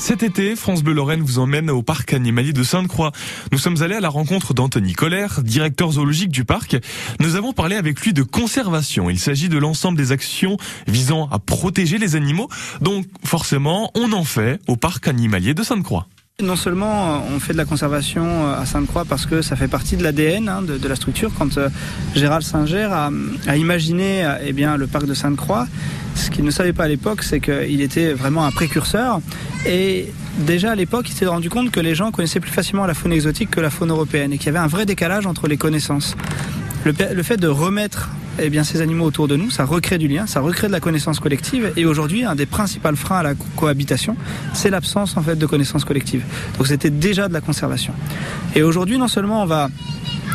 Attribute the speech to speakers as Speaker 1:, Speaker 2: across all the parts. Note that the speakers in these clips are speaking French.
Speaker 1: Cet été, France Bleu Lorraine vous emmène au parc animalier de Sainte-Croix. Nous sommes allés à la rencontre d'Anthony Colère, directeur zoologique du parc. Nous avons parlé avec lui de conservation. Il s'agit de l'ensemble des actions visant à protéger les animaux. Donc, forcément, on en fait au parc animalier de Sainte-Croix.
Speaker 2: Non seulement euh, on fait de la conservation euh, à Sainte-Croix parce que ça fait partie de l'ADN hein, de, la structure. Quand euh, Gérald Singer a, imaginé eh le parc de Sainte-Croix, ce qu'il ne savait pas à l'époque, c'est qu'il était vraiment un précurseur. Et déjà à l'époque, il s'est rendu compte que les gens connaissaient plus facilement la faune exotique que la faune européenne et qu'il y avait un vrai décalage entre les connaissances. Le, fait de remettre eh ces animaux autour de nous, ça recrée du lien, ça recrée de la connaissance collective. Et aujourd'hui, un des principaux freins à la cohabitation, c'est l'absence en fait de connaissance collective. Donc c'était déjà de la conservation. Et aujourd'hui, non seulement on va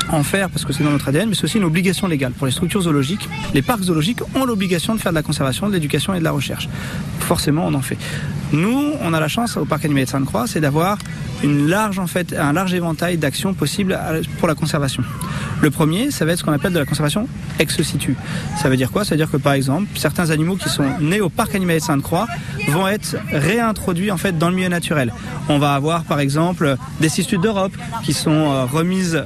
Speaker 2: en faire parce que c'est dans notre ADN, mais c'est aussi une obligation légale pour les structures zoologiques. Les parcs zoologiques ont l'obligation de faire de la conservation, de l'éducation et de la recherche. Forcément, on en fait. Nous, on a la chance au parc animalier de Sainte-Croix, c'est d'avoir un large éventail d'actions possibles pour la conservation. Le premier, ça va être ce qu'on appelle de la conservation ex situ. Ça veut dire quoi? Ça veut dire que par exemple, certains animaux qui sont nés au parc animalier de Sainte-Croix vont être réintroduits en fait dans le milieu naturel. On va avoir par exemple des cistudes d'Europe qui sont euh, remises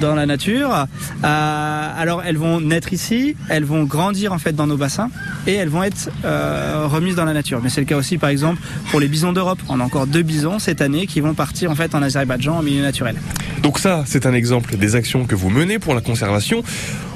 Speaker 2: dans la nature. Euh, alors elles vont naître ici, elles vont grandir en fait dans nos bassins et elles vont être euh, remises dans la nature. Mais c'est le cas aussi par exemple pour les bisons d'Europe. On a encore deux bisons cette année qui vont partir en fait en Azerbaïdjan en milieu naturel.
Speaker 1: Donc ça, c'est un exemple des actions que vous menez pour la conservation.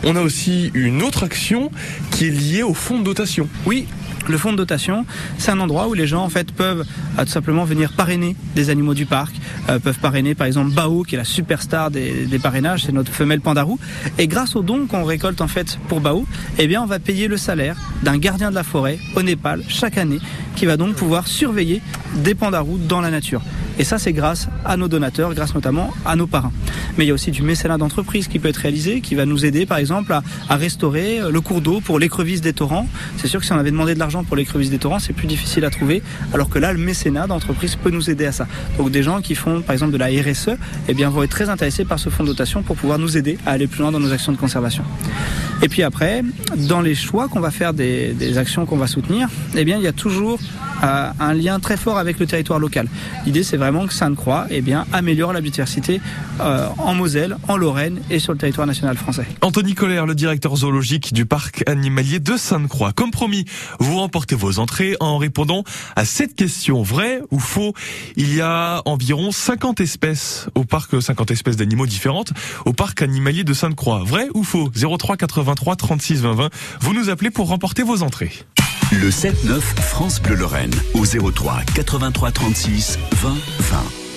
Speaker 1: On a aussi une autre action qui est liée au fonds de dotation.
Speaker 2: Oui, le fonds de dotation, c'est un endroit où les gens en fait peuvent euh, tout simplement venir parrainer des animaux du parc, euh, peuvent parrainer par exemple Bao qui est la superstar des, parrainages, c'est notre femelle pandarou. Et grâce aux dons qu'on récolte en fait pour Bao, eh bien on va payer le salaire d'un gardien de la forêt au Népal chaque année qui va donc pouvoir surveiller des pandarous dans la nature. Et ça, c'est grâce à nos donateurs, grâce notamment à nos parrains. Mais il y a aussi du mécénat d'entreprise qui peut être réalisé, qui va nous aider, par exemple, à, restaurer le cours d'eau pour l'écrevisse des torrents. C'est sûr que si on avait demandé de l'argent pour l'écrevisse des torrents, c'est plus difficile à trouver, alors que là, le mécénat d'entreprise peut nous aider à ça. Donc des gens qui font, par exemple, de la RSE, eh bien, vont être très intéressés par ce fonds de dotation pour pouvoir nous aider à aller plus loin dans nos actions de conservation. Et puis après, dans les choix qu'on va faire des, des actions qu'on va soutenir, eh bien, il y a toujours un lien très fort avec le territoire local. L'idée, c'est vraiment que Sainte-Croix eh bien, améliore la biodiversité euh, en Moselle, en Lorraine et sur le territoire national français.
Speaker 1: Anthony Colère, le directeur zoologique du parc animalier de Sainte-Croix. Comme promis, vous remportez vos entrées en répondant à cette question. Vrai ou faux Il y a environ 50 espèces au parc, 50 espèces d'animaux différentes au parc animalier de Sainte-Croix. Vrai ou faux? 03 83 36 20 20. Vous nous appelez pour remporter vos entrées.
Speaker 3: Le 7-9 France Bleu Lorraine au 03 83 36 20 20.